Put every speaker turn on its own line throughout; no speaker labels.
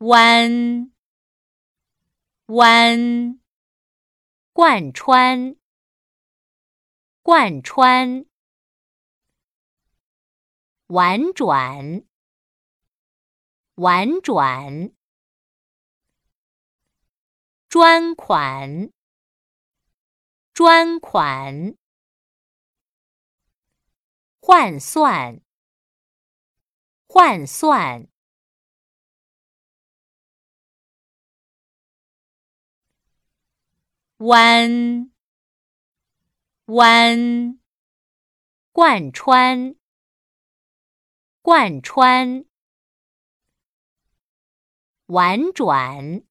弯弯，贯穿贯穿，婉转婉转，专款专款，换算换算。弯弯，贯穿贯穿，婉转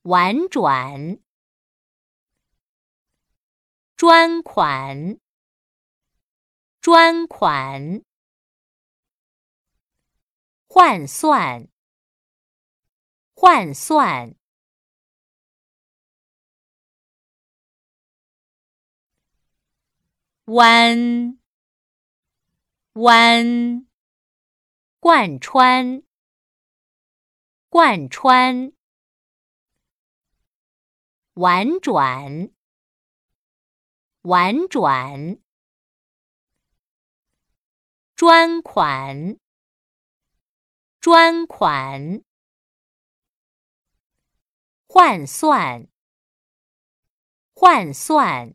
婉转，专款专款，换算换算。弯弯，贯穿贯穿，婉转婉转，专款专款，换算换算。